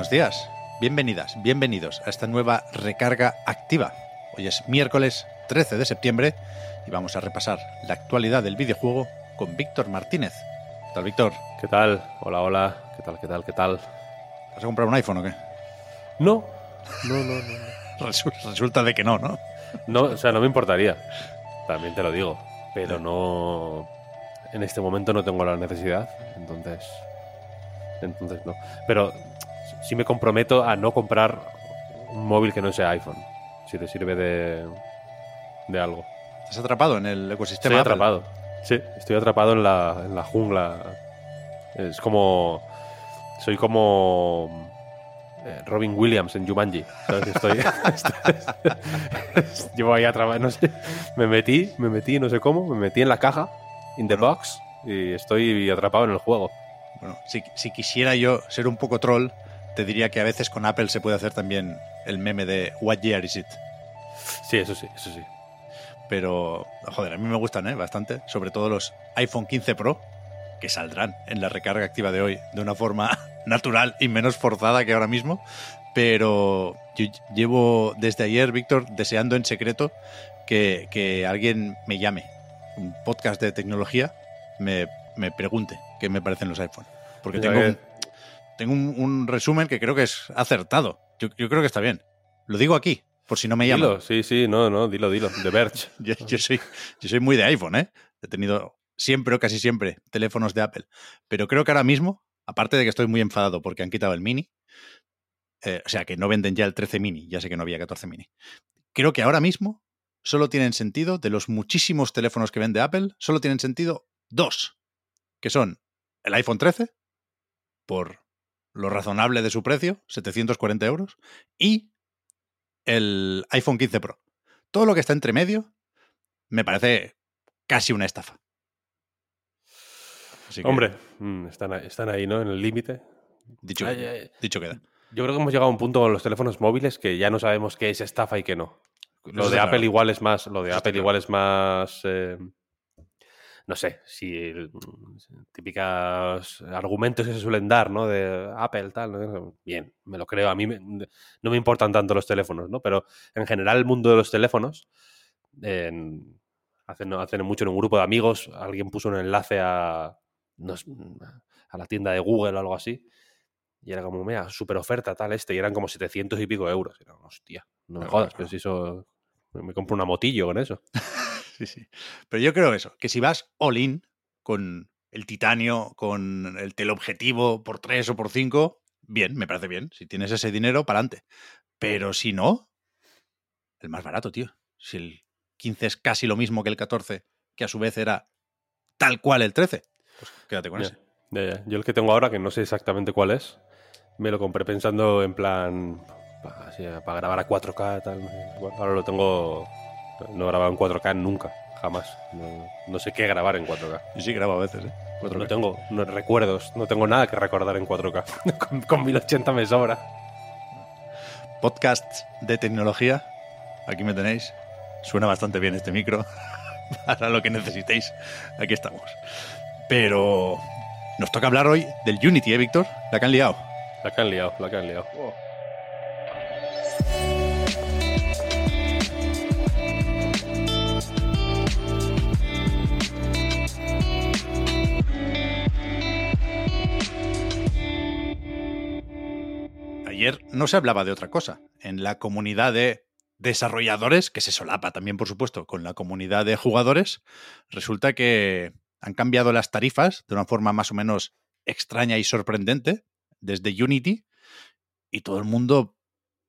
Buenos días, bienvenidas, bienvenidos a esta nueva recarga activa. Hoy es miércoles 13 de septiembre y vamos a repasar la actualidad del videojuego con Víctor Martínez. ¿Qué tal, Víctor? ¿Qué tal? Hola, hola. ¿Qué tal, qué tal, qué tal? ¿Vas a comprar un iPhone o qué? No, no, no, no. Resu- Resulta de que no, ¿no? No, o sea, no me importaría. También te lo digo. Pero no. En este momento no tengo la necesidad. Entonces. Entonces no. Pero sí me comprometo a no comprar un móvil que no sea iPhone. Si te sirve de. de algo. Estás atrapado en el Estoy ecosistema. Apple. atrapado. Sí, estoy atrapado en la, en la jungla. Es como. Soy como. eh, Robin Williams en Jumanji. ¿sabes? Estoy, estoy- llevo ahí atrapado. No sé. Me metí, me metí, no sé cómo. Me metí en la caja, in the box. Y estoy atrapado en el juego. Bueno, si, si quisiera yo ser un poco troll, te diría que a veces con Apple se puede hacer también el meme de What year is it? Sí, eso sí, eso sí. Pero, joder, a mí me gustan ¿eh? bastante, sobre todo los iPhone 15 Pro, que saldrán en la recarga activa de hoy de una forma natural y menos forzada que ahora mismo. Pero yo llevo desde ayer, Víctor, deseando en secreto que, que alguien me llame, un podcast de tecnología, me, me pregunte qué me parecen los iPhone. Porque Ya tengo, tengo un, un resumen que creo que es acertado. Yo, yo creo que está bien. Lo digo aquí, por si no me llaman. Dilo, sí, sí, no, no, dilo, dilo. The Verge. Yo, yo soy, yo soy muy de iPhone, ¿eh? He tenido siempre o casi siempre teléfonos de Apple. Pero creo que ahora mismo, aparte de que estoy muy enfadado porque han quitado el mini, eh, o sea, que no venden ya el 13 mini, ya sé que no había 14 mini. Creo que ahora mismo solo tienen sentido, de los muchísimos teléfonos que vende Apple, solo tienen sentido dos, que son el iPhone 13, por lo razonable de su precio, 740 euros, y el iPhone 15 Pro. Todo lo que está entre medio me parece casi una estafa. Así que, Hombre, mm, están, ahí- están ahí, ¿no? En el límite. dicho, Ay, ay. dicho queda. Yo creo que hemos llegado a un punto con los teléfonos móviles que ya no sabemos qué es estafa y qué no. Lo Eso de Apple claro. igual es más. Lo de Eso Apple claro. igual es más. eh, no sé, si el- típicas argumentos que se suelen dar, ¿no? De Apple, tal. ¿no? Bien, me lo creo. A mí me- no me importan tanto los teléfonos, ¿no? Pero en general el mundo de los teléfonos. en- hace, no- hace no mucho en un grupo de amigos alguien puso un enlace a. no a la tienda de Google o algo así. Y era como, mira, super oferta tal este. Y eran como 700 y pico euros. Y era, hostia, no me jodas, pero si eso... Me compro una motillo con eso. Sí, sí. Pero yo creo eso, que si vas all in con el titanio, con el teleobjetivo por 3 o por 5, bien, me parece bien. Si tienes ese dinero, para adelante. Pero si no, el más barato, tío. Si el 15 es casi lo mismo que el 14, que a su vez era tal cual el 13, pues quédate con Ya, ese. ya, ya. Yo el que tengo ahora, que no sé exactamente cuál es, me lo compré pensando en plan... Para grabar a 4K, tal. Ahora lo tengo... No he grabado en 4K nunca, jamás. No, no sé qué grabar en 4K. Yo sí grabo a veces, ¿eh? No tengo no, recuerdos, no tengo nada que recordar en 4K. con, con 1080 me sobra. Podcasts de tecnología, aquí me tenéis. Suena bastante bien este micro. Para lo que necesitéis, aquí estamos. Pero nos toca hablar hoy del Unity, ¿eh, Víctor? La que han liado. La que han liado, la que han liado. Ayer no se hablaba de otra cosa. En la comunidad de desarrolladores, que se solapa también, por supuesto, con la comunidad de jugadores, resulta que han cambiado las tarifas de una forma más o menos extraña y sorprendente desde Unity y todo el mundo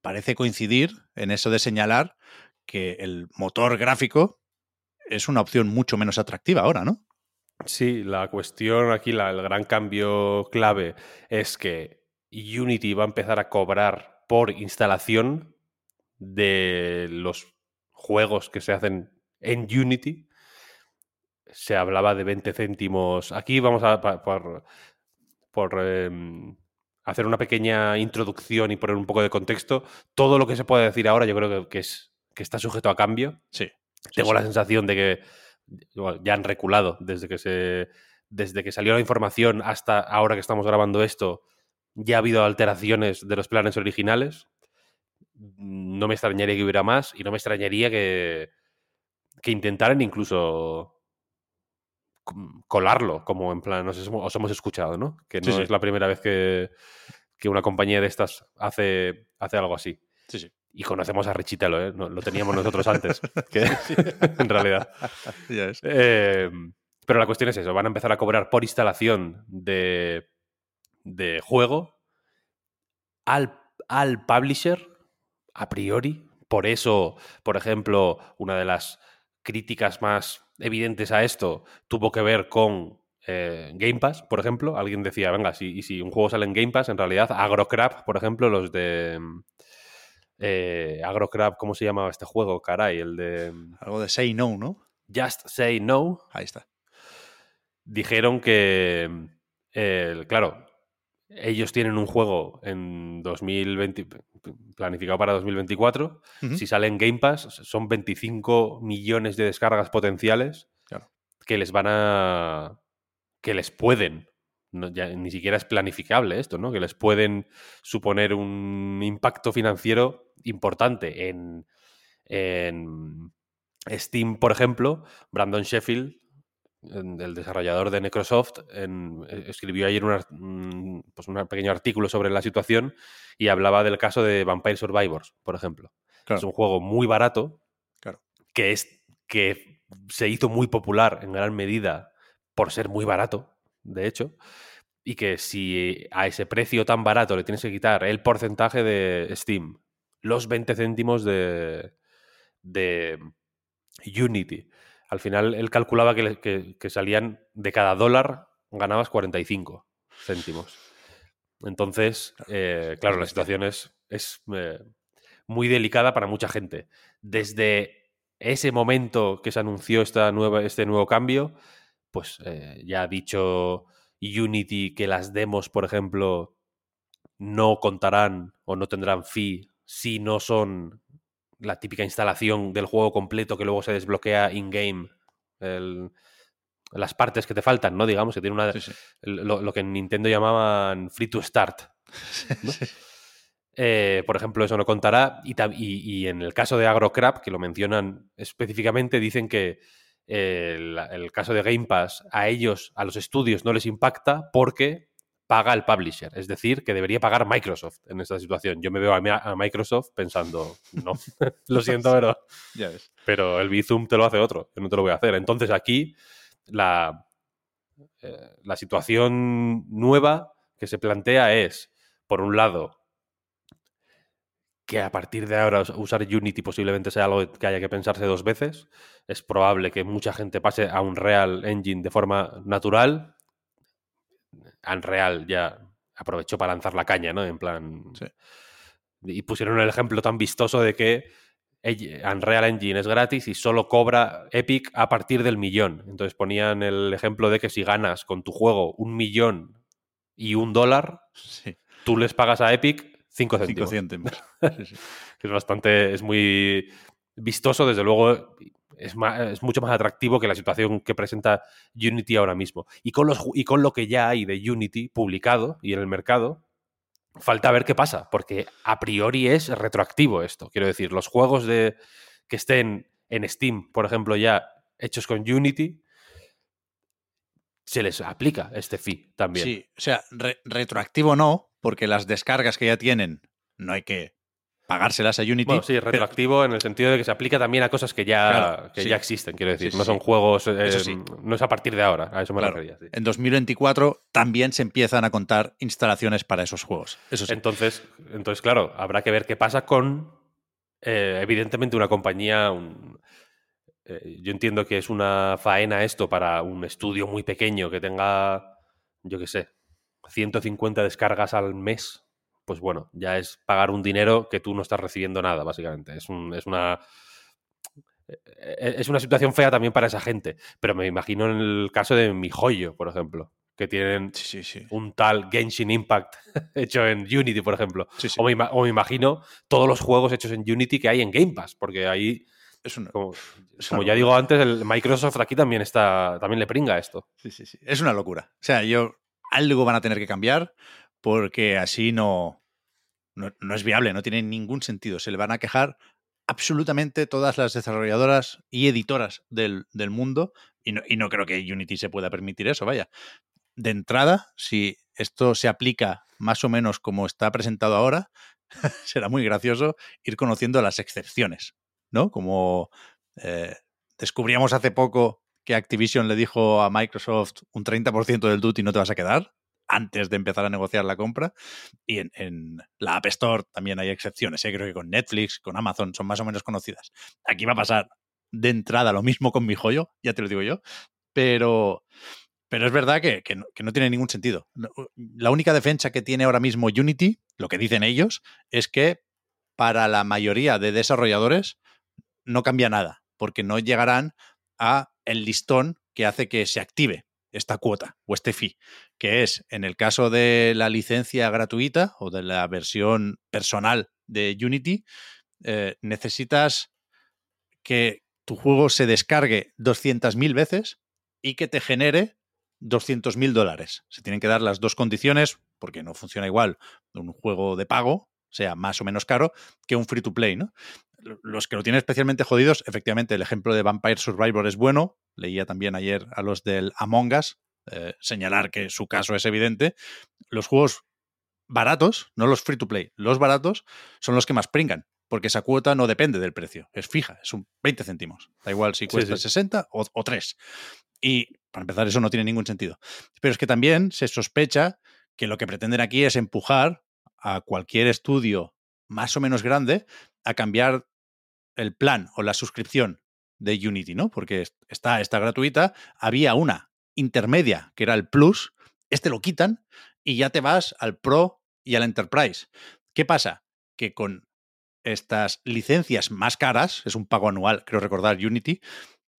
parece coincidir en eso de señalar que el motor gráfico es una opción mucho menos atractiva ahora, ¿no? Sí, la cuestión aquí, la- el gran cambio clave es que Unity va a empezar a cobrar por instalación de los juegos que se hacen en Unity. Se hablaba de 20 céntimos. Aquí vamos a por, por, em, hacer una pequeña introducción y poner un poco de contexto. Todo lo que se puede decir ahora yo creo que, que es, que está sujeto a cambio. Sí. Tengo sí. la sensación de que bueno, ya han reculado desde que se desde que salió la información hasta ahora que estamos grabando esto. Ya ha habido alteraciones de los planes originales. No me extrañaría que hubiera más y no me extrañaría que, que intentaran incluso colarlo, como en plan, os, hemos- os hemos escuchado, ¿no? Que no Sí, sí. es la primera vez que, que una compañía de estas hace, hace algo así. Sí, sí. Y conocemos a Richitelo, ¿eh? Lo teníamos nosotros antes, que, en realidad. Eh, pero la cuestión es eso, van a empezar a cobrar por instalación de, de juego al, al publisher, a priori. Por eso, por ejemplo, una de las críticas más evidentes a esto tuvo que ver con eh, Game Pass, por ejemplo. Alguien decía, venga, si, y si un juego sale en Game Pass, en realidad, Agrocrap, por ejemplo, los de... Eh, Agrocrap, ¿cómo se llamaba este juego? Caray, el de Algo de say no, ¿no? Just Say No, Ahí está. dijeron que, eh, claro, ellos tienen un juego en 2020, planificado para 2024. Ujú. Si sale en Game Pass, son 25 millones de descargas potenciales Claro. que les van a. que les pueden. no, ya ni siquiera es planificable esto, ¿no? Que les pueden suponer un impacto financiero importante en, en Steam, por ejemplo. Brandon Sheffield, el desarrollador de Microsoft, en- eh, escribió ayer un- pues un pequeño artículo sobre la situación y hablaba del caso de Vampire Survivors, por ejemplo. Claro. Es un juego muy barato Claro. que, es, que se hizo muy popular en gran medida por ser muy barato, de hecho, y que si a ese precio tan barato le tienes que quitar el porcentaje de Steam, los 20 céntimos de, de Unity, al final él calculaba que, le- que- que salían de cada dólar ganabas 45 céntimos. Entonces, eh, claro, la situación es, es eh, muy delicada para mucha gente. Desde ese momento que se anunció esta nueva, este nuevo cambio, pues eh, ya ha dicho Unity que las demos, por ejemplo, no contarán o no tendrán fee si no son la típica instalación del juego completo que luego se desbloquea in-game. Las partes que te faltan, ¿no? Digamos que tiene una. Sí, sí. el- Lo, lo que en Nintendo llamaban free to start. ¿no? Eh, por ejemplo, eso no contará. Y, y- y en el caso de AgroCrap, que lo mencionan específicamente, dicen que eh, el, el caso de Game Pass a ellos, a los estudios, no les impacta porque paga el publisher. Es decir, que debería pagar Microsoft en esta situación. Yo me veo a, mi- a Microsoft pensando, no, lo siento, pero, Ya ves. pero el Bizum te lo hace otro. Yo no te lo voy a hacer. Entonces aquí la, eh, la situación nueva que se plantea es, por un lado, que a partir de ahora us- usar Unity posiblemente sea algo que haya que pensarse dos veces. Es probable que mucha gente pase a un Real Engine de forma natural. Unreal ya aprovechó para lanzar la caña, ¿no? En plan. Sí. Y pusieron el ejemplo tan vistoso de que Unreal Engine es gratis y solo cobra Epic a partir del millón. Entonces ponían el ejemplo de que si ganas con tu juego un millón y un dólar, Sí. tú les pagas a Epic 5 Cinco céntimos. céntimos. Sí, sí. Que es bastante, es muy vistoso, desde luego es, mucho más atractivo que la situación que presenta Unity ahora mismo. Y con, los, y con lo que ya hay de Unity publicado y en el mercado, falta ver qué pasa, porque a priori es retroactivo esto. Quiero decir, los juegos de, que estén en Steam, por ejemplo, ya hechos con Unity, se les aplica este fee también. Sí, o sea, re- retroactivo no, porque las descargas que ya tienen no hay que pagárselas a Unity. Bueno, sí, pero- retroactivo en el sentido de que se aplica también a cosas que ya, Claro, que sí. ya existen, quiero decir. Sí, sí, no son juegos. eh, Eso sí. No es a partir de ahora, a eso me Claro. refería. En 2024 también se empiezan a contar instalaciones para esos juegos. Eso sí. Entonces, entonces, claro, habrá que ver qué pasa con, eh, evidentemente, una compañía, un- eh, yo entiendo que es una faena esto para un estudio muy pequeño que tenga, yo qué sé, 150 descargas al mes. Pues bueno, ya es pagar un dinero que tú no estás recibiendo nada, básicamente. Es, un, es una e, e, es una situación fea también para esa gente. Pero me imagino en el caso de mi joyo, por ejemplo, que tienen Sí, sí, sí. un tal Genshin Impact hecho en Unity, por ejemplo. O, me, o me imagino todos los juegos hechos en Unity que hay en Game Pass, porque ahí, Es una, como, es como una ya digo antes, el Microsoft aquí también está, también le pringa esto. Sí, sí, sí. Es una locura. O sea, yo algo van a tener que cambiar porque así no, no, no es viable, no tiene ningún sentido. Se le van a quejar absolutamente todas las desarrolladoras y editoras del, del mundo y no, y no creo que Unity se pueda permitir eso, vaya. De entrada, si esto se aplica más o menos como está presentado ahora, será muy gracioso ir conociendo las excepciones, ¿no? Como eh, descubríamos hace poco que Activision le dijo a Microsoft un 30% del duty no te vas a quedar antes de empezar a negociar la compra. Y en, la App Store también hay excepciones. ¿eh? Creo que con Netflix, con Amazon son más o menos conocidas. Aquí va a pasar de entrada lo mismo con mi joyo, ya te lo digo yo. Pero, pero es verdad que, no, que no tiene ningún sentido. La única defensa que tiene ahora mismo Unity, lo que dicen ellos, es que para la mayoría de desarrolladores no cambia nada, porque no llegarán a el listón que hace que se active esta cuota o este fee, que es en el caso de la licencia gratuita o de la versión personal de Unity, eh, necesitas que tu juego se descargue 200.000 veces y que te genere 200.000 dólares. Se tienen que dar las dos condiciones porque no funciona igual un juego de pago, sea más o menos caro, que un free to play, ¿no? Los que lo tienen especialmente jodidos, efectivamente, el ejemplo de Vampire Survivor es bueno. Leía también ayer a los del Among Us eh, señalar que su caso es evidente. Los juegos baratos, no los free to play, los baratos son los que más pringan, porque esa cuota no depende del precio, es fija, es un 20 céntimos. Da igual si Sí, cuesta sí. 60 o, o 3. Y para empezar, eso no tiene ningún sentido. Pero es que también se sospecha que lo que pretenden aquí es empujar a cualquier estudio más o menos grande a cambiar el plan o la suscripción de Unity, ¿no? Porque es- está esta gratuita, había una intermedia que era el Plus, este lo quitan y ya te vas al Pro y al Enterprise. ¿Qué pasa? Que con estas licencias más caras, es un pago anual, creo recordar, Unity,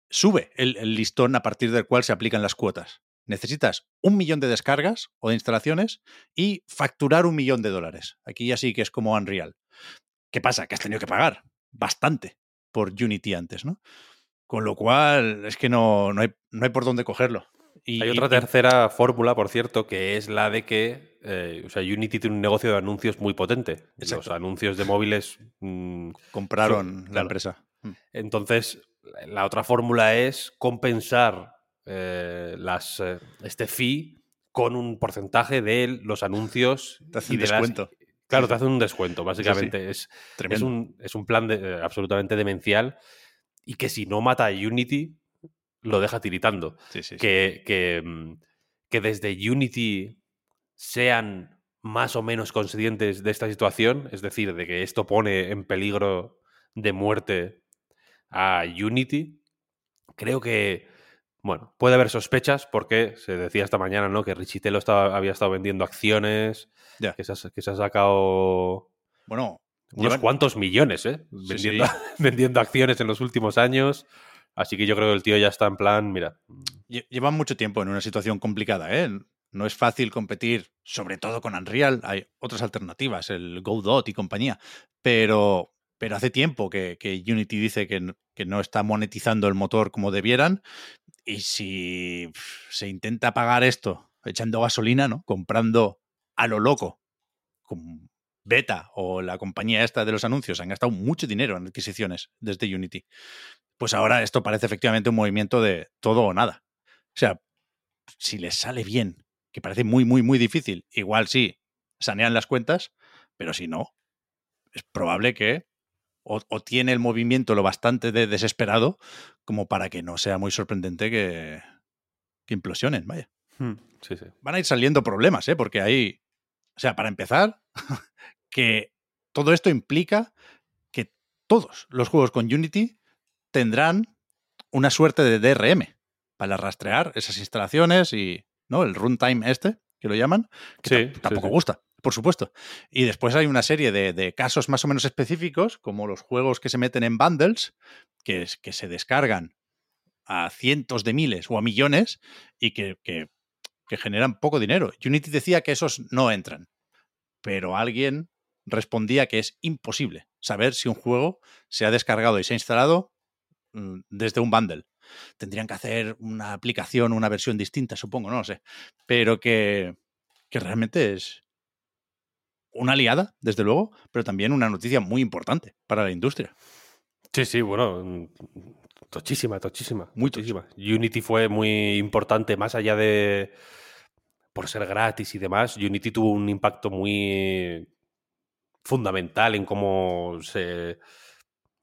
sube el, el listón a partir del cual se aplican las cuotas. Necesitas un millón de descargas o de instalaciones y facturar un millón de dólares. Aquí ya sí que es como Unreal. ¿Qué pasa? Que has tenido que pagar bastante por Unity antes, ¿no? Con lo cual, es que no, no, hay, no hay por dónde cogerlo. Y, Hay otra y- tercera fórmula, por cierto, que es la de que eh, o sea, Unity tiene un negocio de anuncios muy potente. Los anuncios de móviles. mm, compraron la empresa. Mm. entonces, la otra fórmula es compensar eh, las, eh, este fee con un porcentaje de los anuncios. Y de las-. Claro, te hacen un descuento, básicamente. Es, es, un, es un plan de- eh, absolutamente demencial y que si no mata a Unity, lo deja tiritando Sí, sí, sí. que, que, mm, que desde Unity sean más o menos conscientes de esta situación, es decir, de que esto pone en peligro de muerte a Unity, creo que, bueno, puede haber sospechas porque se decía esta mañana, ¿no? Que Richitelo estaba, había estado vendiendo acciones, que, se ha, que se ha sacado Bueno, unos llevan- cuantos millones, ¿eh? Sí, Vendiendo, sí. vendiendo acciones en los últimos años. Así que yo creo que el tío ya está en plan, mira, lle- llevan mucho tiempo en una situación complicada, ¿eh? No es fácil competir, sobre todo con Unreal. Hay otras alternativas, el Godot y compañía. Pero, pero hace tiempo que, que Unity dice que no está monetizando el motor como debieran. Y si se intenta pagar esto echando gasolina, ¿no? Comprando a lo loco, con Beta o la compañía esta de los anuncios, han gastado mucho dinero en adquisiciones desde Unity. Pues ahora esto parece efectivamente un movimiento de todo o nada. O sea, si les sale bien, que parece muy, muy, muy difícil, igual sí, sanean las cuentas, pero si no, es probable que o, o tiene el movimiento lo bastante de desesperado como para que no sea muy sorprendente que, que implosionen, vaya. sí, sí. Van a ir saliendo problemas, ¿eh? Porque ahí, o sea, para empezar, que todo esto implica que todos los juegos con Unity tendrán una suerte de DRM para rastrear esas instalaciones y ¿no? el runtime este, que lo llaman, que Sí, tampoco gusta, por supuesto. Y después hay una serie de, de casos más o menos específicos, como los juegos que se meten en bundles, que, que se descargan a cientos de miles o a millones y que, que- que generan poco dinero. Unity decía que esos no entran, pero alguien respondía que es imposible saber si un juego se ha descargado y se ha instalado mm, desde un bundle. Tendrían que hacer una aplicación, una versión distinta, supongo, no lo sé. Pero que, que realmente es una aliada, desde luego, pero también una noticia muy importante para la industria. Sí, sí, bueno, mm, tochísima, tochísima. Muy tochísima. Unity fue muy importante, más allá de por ser gratis y demás. Unity tuvo un impacto muy fundamental en cómo se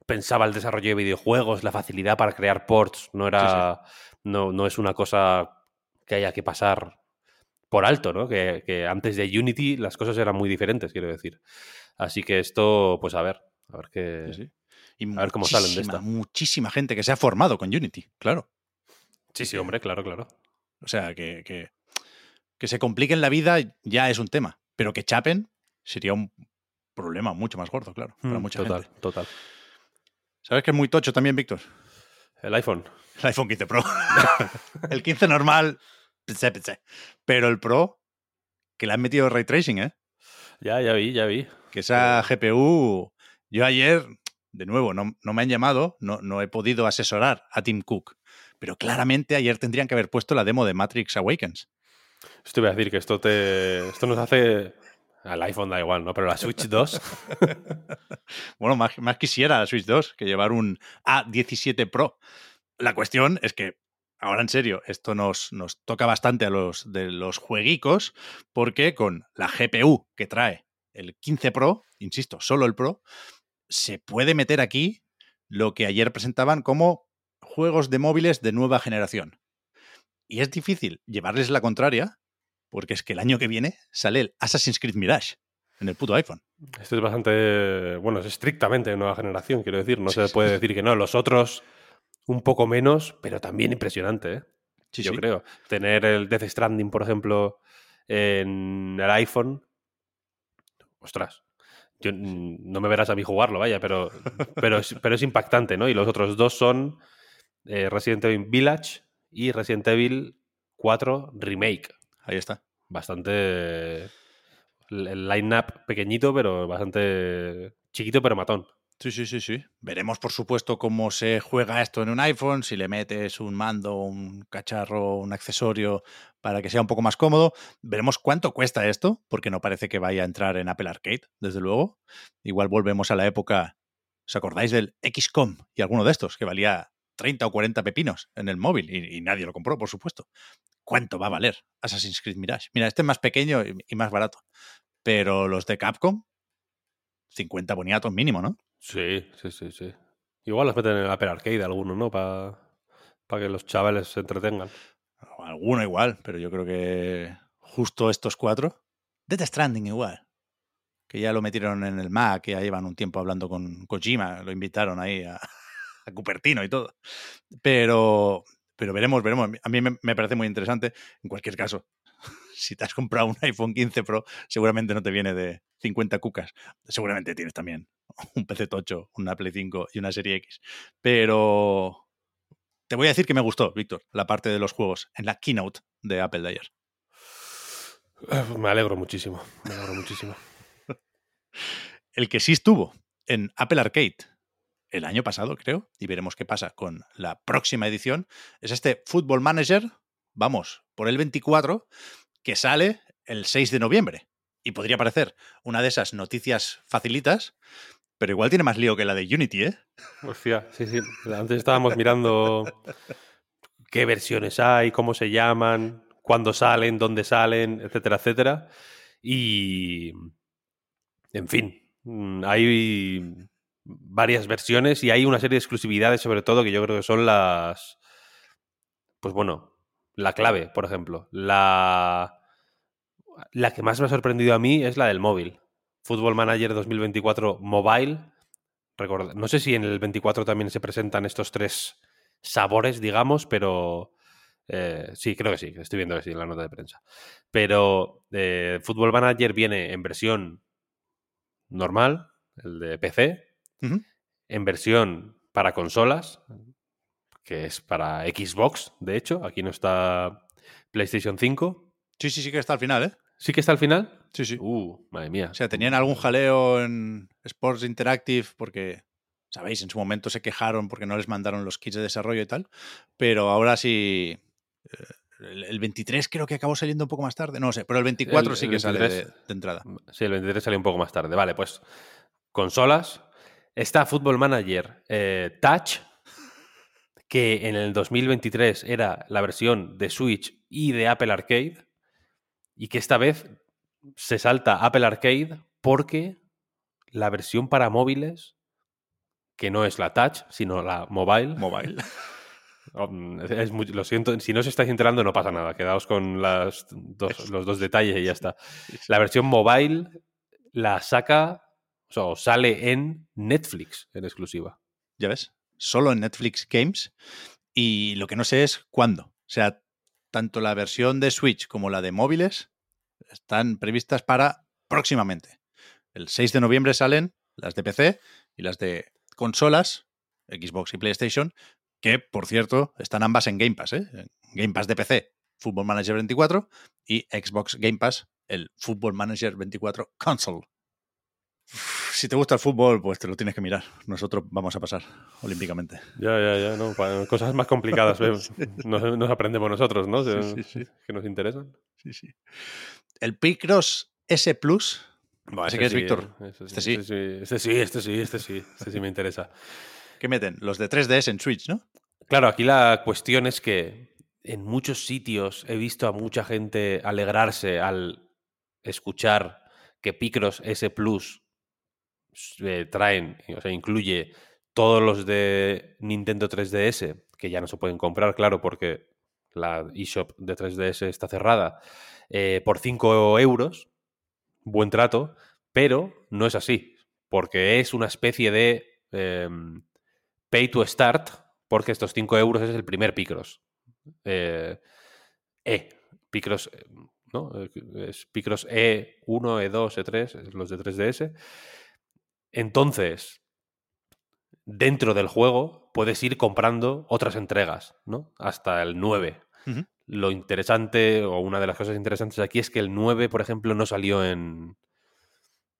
pensaba el desarrollo de videojuegos, la facilidad para crear ports. No era, No, no es una cosa que haya que pasar por alto, ¿no? Que, que antes de Unity las cosas eran muy diferentes, quiero decir. Así que esto, pues a ver, a ver qué. Sí, sí. Y A ver cómo salen de esta. Muchísima gente que se ha formado con Unity, claro. Sí, sí, hombre, claro, claro. O sea, que, que, que se compliquen la vida ya es un tema, pero que chapen sería un problema mucho más gordo, claro, para Mm, mucha total, gente. total. ¿Sabes que es muy tocho también, Víctor? El iPhone. El iPhone 15 Pro. el 15 normal, pero el Pro, que le han metido ray tracing, ¿eh? Ya, ya vi, ya vi. Que esa GPU, yo ayer, de nuevo, no, no me han llamado, no, no he podido asesorar a Tim Cook, pero claramente ayer tendrían que haber puesto la demo de Matrix Awakens. Esto iba a decir que esto te. Esto nos hace. Al iPhone da igual, ¿no? Pero la Switch 2. Bueno, más, más quisiera la Switch 2 que llevar un A17 Pro. La cuestión es que, ahora en serio, esto nos, nos toca bastante a los de los jueguicos, porque con la GPU que trae el 15 Pro, insisto, solo el Pro, se puede meter aquí lo que ayer presentaban como juegos de móviles de nueva generación. Y es difícil llevarles la contraria, porque es que el año que viene sale el Assassin's Creed Mirage en el puto iPhone. Esto es bastante. Bueno, es estrictamente de nueva generación, quiero decir. No Sí, se sí. puede decir que no. Los otros, un poco menos, pero también impresionante, ¿eh? Sí, Yo sí. creo. Tener el Death Stranding, por ejemplo, en el iPhone. Ostras. Yo, mm, no me verás a mí jugarlo, vaya, pero, pero, es, pero es impactante, ¿no? Y los otros dos son eh, Resident Evil Village y Resident Evil 4 Remake. Ahí está. Bastante. El line-up pequeñito, pero bastante chiquito, pero matón. Sí, sí, sí, sí. Veremos, por supuesto, cómo se juega esto en un iPhone, si le metes un mando, un cacharro, un accesorio para que sea un poco más cómodo. Veremos cuánto cuesta esto, porque no parece que vaya a entrar en Apple Arcade, desde luego. Igual volvemos a la época, ¿os acordáis del XCOM y alguno de estos, que valía 30 o 40 pepinos en el móvil y, nadie lo compró, por supuesto? ¿Cuánto va a valer Assassin's Creed Mirage? Mira, este es más pequeño y, y más barato, pero los de Capcom, 50 boniatos mínimo, ¿no? Sí, sí, sí, sí. Igual los meten en el Apple Arcade algunos, ¿no? Para que los chavales se entretengan. Alguno igual, pero yo creo que justo estos cuatro. Death Stranding igual. Que ya lo metieron en el Mac, que ya llevan un tiempo hablando con Kojima, lo invitaron ahí a, a Cupertino y todo. Pero, pero veremos, veremos. A mí me, me parece muy interesante. En cualquier caso, si te has comprado un iPhone 15 Pro, seguramente no te viene de 50 cucas. Seguramente tienes también un PC tocho, una Play 5 y una Serie X. Pero te voy a decir que me gustó, Víctor, la parte de los juegos en la keynote de Apple de ayer. Me alegro muchísimo. Me alegro muchísimo. El que sí estuvo en Apple Arcade el año pasado, creo, y veremos qué pasa con la próxima edición, es este Football Manager, vamos, por el 24, que sale el 6 de noviembre. Y podría parecer una de esas noticias facilitas, pero igual tiene más lío que la de Unity, ¿eh? Hostia, sí, sí. Antes estábamos mirando qué versiones hay, cómo se llaman, cuándo salen, dónde salen, etcétera, etcétera. Y. En fin, mm, hay varias versiones y hay una serie de exclusividades, sobre todo, que yo creo que son las. Pues bueno, la clave, por ejemplo. La. La que más me ha sorprendido a mí es la del móvil. Football Manager 2024 Mobile. No sé si en el 24 también se presentan estos tres sabores, digamos, pero eh, sí, creo que sí, estoy viendo que sí en la nota de prensa. Pero eh, Football Manager viene en versión normal, el de PC, en versión para consolas, que es para Xbox, de hecho, aquí no está PlayStation 5. Sí, sí, sí que está al final, ¿eh? ¿Sí que está al final? Sí, sí. Uh, madre mía. O sea, tenían algún jaleo en Sports Interactive porque, sabéis, en su momento se quejaron porque no les mandaron los kits de desarrollo y tal, pero ahora sí... eh, El el 23 creo que acabó saliendo un poco más tarde, no sé, pero el 24 El- sí que sale de, 23. de entrada. Sí, el 23 salió un poco más tarde. Vale, pues consolas. Está Football Manager eh, Touch, que en el 2023 era la versión de Switch y de Apple Arcade, y que esta vez se salta Apple Arcade porque la versión para móviles, que no es la Touch, sino la Mobile, Mobile. Es muy- lo siento, si no os estáis enterando no pasa nada, quedaos con las dos- los dos detalles y ya está. La versión mobile la saca, o sea, o sale en Netflix en exclusiva. ya ves, solo en Netflix Games. Y lo que no sé es cuándo. O sea, tanto la versión de Switch como la de móviles están previstas para próximamente. El 6 de noviembre salen las de PC y las de consolas, Xbox y PlayStation, que por cierto están ambas en Game Pass. ¿eh? Game Pass de PC, Football Manager 24 y Xbox Game Pass, el Football Manager 24 Console. Si te gusta el fútbol, pues te lo tienes que mirar. Nosotros vamos a pasar olímpicamente. Ya, ya, ya, no, cosas más complicadas nos, nos aprendemos nosotros, ¿no? Sí, sí. Que nos interesan. Sí, sí. El Picross S Plus. Buah, Ese que es Víctor. Este sí, sí. Este sí, este sí, este sí, este sí me interesa. ¿Qué meten? Los de 3DS en Switch, ¿no? Claro, aquí la cuestión es que en muchos sitios he visto a mucha gente alegrarse al escuchar que Picross S Plus eh, traen, o sea, incluye todos los de Nintendo 3DS, que ya no se pueden comprar, claro, porque la eShop de 3DS está cerrada, eh, por 5 euros, buen trato, pero no es así, porque es una especie de em, pay to start, porque estos 5 euros es el primer Picross. Eh, e, Picross, eh, ¿no? Eh, Picross E1, E2, E3, los de 3DS. Entonces, dentro del juego puedes ir comprando otras entregas, ¿no? Hasta el 9. Ujú. Lo interesante, o una de las cosas interesantes aquí es que el 9, por ejemplo, no salió en,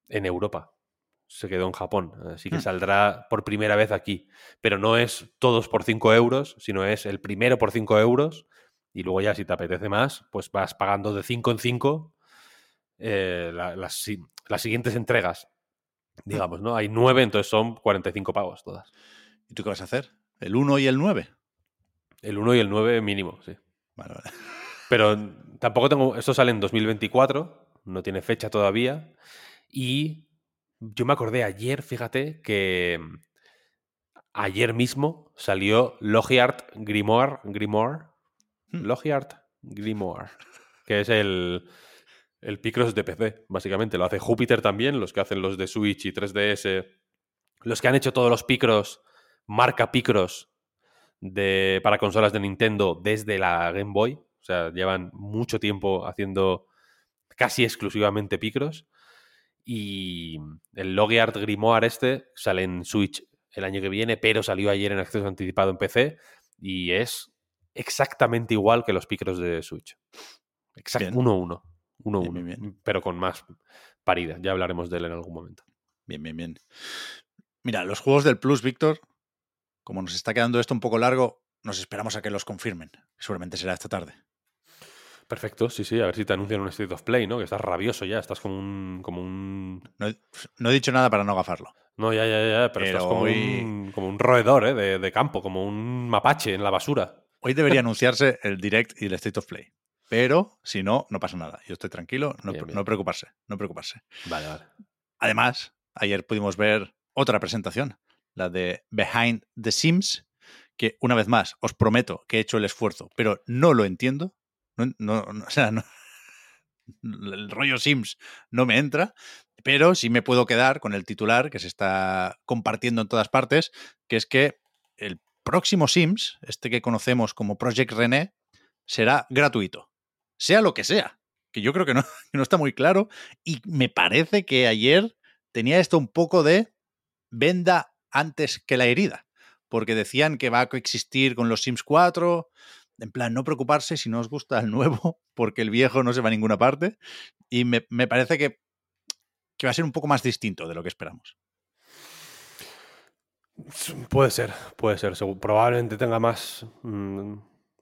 en Europa. Se quedó en Japón. Así que Hmm. saldrá por primera vez aquí. Pero no es todos por 5 euros, sino es el primero por 5 euros. Y luego ya, si te apetece más, pues vas pagando de 5 en 5 eh, la- las, las siguientes entregas. Digamos, ¿no? Hay 9, entonces son 45 pagos todas. ¿Y tú qué vas a hacer? ¿El 1 y el 9? El 1 y el 9 mínimo, sí. Vale, vale. Pero tampoco tengo. Esto sale en 2024, no tiene fecha todavía. Y yo me acordé ayer, fíjate, que mm, ayer mismo salió Logiart Grimoire. Grimoire. Hmm. Logiart Grimoire. Que es el, el Picross de PC, básicamente. Lo hace Júpiter también, los que hacen los de Switch y 3DS. Los que han hecho todos los Picross, marca Picross de, para consolas de Nintendo desde la Game Boy. O sea, llevan mucho tiempo haciendo casi exclusivamente Picross. Y el Logiart Grimoire este sale en Switch el año que viene, pero salió ayer en acceso anticipado en PC y es exactamente igual que los Picross de Switch. Exacto, Bien. 1-1. 1-1. Bien, bien, bien. Pero con más parida. Ya hablaremos de él en algún momento. Bien, bien, bien. Mira, los juegos del Plus, Víctor, como nos está quedando esto un poco largo, nos esperamos a que los confirmen. Seguramente será esta tarde. Perfecto, sí, sí, a ver si te anuncian un State of Play, ¿no? Que estás rabioso ya, estás como un. como un. No he, no he dicho nada para no gafarlo. No, ya, ya, ya, pero, Pero estás como, hoy- un, como un roedor, ¿eh? De, de campo, como un mapache en la basura. Hoy debería anunciarse el Direct y el State of Play. Pero si no, no pasa nada. Yo estoy tranquilo, no, Bien, bien. no preocuparse, no preocuparse. Vale, vale. Además, ayer pudimos ver otra presentación, la de Behind the Sims, que una vez más os prometo que he hecho el esfuerzo, pero no lo entiendo. No, no- no- o sea, no- el rollo Sims no me entra, pero sí me puedo quedar con el titular que se está compartiendo en todas partes, que es que el próximo Sims, este que conocemos como Project René, será gratuito. Sea lo que sea. Que yo creo que no, no está muy claro. Y me parece que ayer tenía esto un poco de venda antes que la herida. Porque decían que va a coexistir con los Sims 4. En plan, no preocuparse si no os gusta el nuevo, porque el viejo no se va a ninguna parte. Y me, me parece que, que va a ser un poco más distinto de lo que esperamos. Puede ser, puede ser. Probablemente tenga más. mm,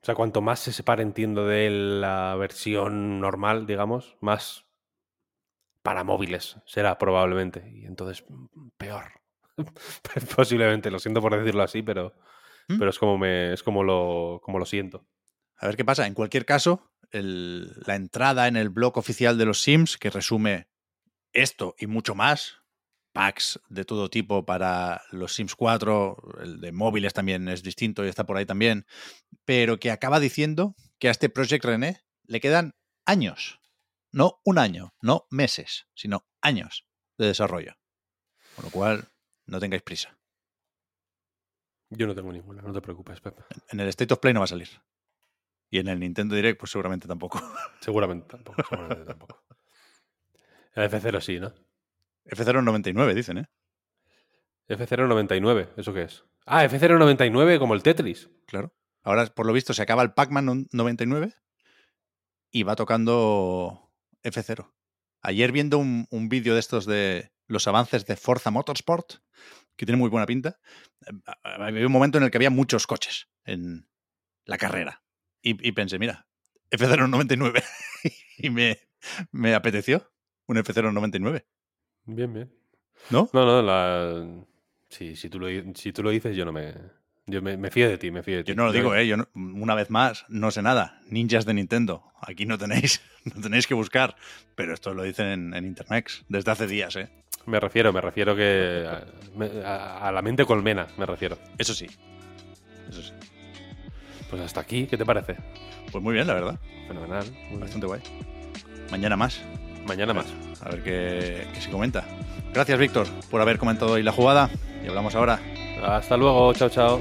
sea, cuanto más se separe, entiendo, de la versión normal, digamos, más para móviles será probablemente. Y entonces, peor. Posiblemente, lo siento por decirlo así, pero, ¿Mm? pero es como me, es como lo, como lo siento. A ver qué pasa. En cualquier caso, el- la entrada en el blog oficial de los Sims, que resume esto y mucho más, packs de todo tipo para los Sims 4, el de móviles también es distinto y está por ahí también, pero que acaba diciendo que a este Project René le quedan años, no un año, no meses, sino años de desarrollo. Con lo cual, no tengáis prisa. Yo no tengo ninguna, no te preocupes, Pep. En el State of Play no va a salir. Y en el Nintendo Direct, pues seguramente tampoco. Seguramente tampoco. Seguramente tampoco. El F0 sí, ¿no? F099, dicen, ¿eh? F099, ¿eso qué es? Ah, F099 como el Tetris. Claro. Ahora, por lo visto, se acaba el Pac-Man non- 99 y va tocando F0. Ayer viendo un, un vídeo de estos de los avances de Forza Motorsport, que tiene muy buena pinta, eh, había un momento en el que había muchos coches en la carrera. Y, y pensé, mira, F099. y me, me apeteció un F099. Bien, bien. ¿No? No, no, la... Sí, si tú lo, si tú lo dices, yo no me... Yo me, me fío de ti, me fío de ti. Yo no lo digo, ¿eh? Yo no- una vez más, no sé nada. Ninjas de Nintendo. Aquí no tenéis, no tenéis que buscar. Pero esto lo dicen en, en Internet desde hace días, ¿eh? Me refiero, me refiero que... A, me- a- a la mente colmena, me refiero. Eso sí. Eso sí. Pues hasta aquí, ¿qué te parece? Pues muy bien, la verdad. Fenomenal. muy bien. Bastante guay. Mañana más. Mañana más. A ver qué, qué se comenta. Gracias, Víctor, por haber comentado hoy la jugada. Y hablamos ahora. Hasta luego, chao, chao.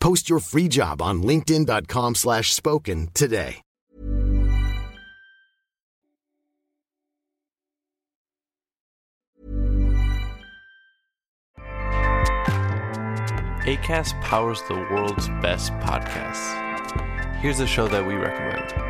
Post your free job on linkedin.com/spoken slash spoken today. ACAST powers the world's best podcasts. Here's a show that we recommend.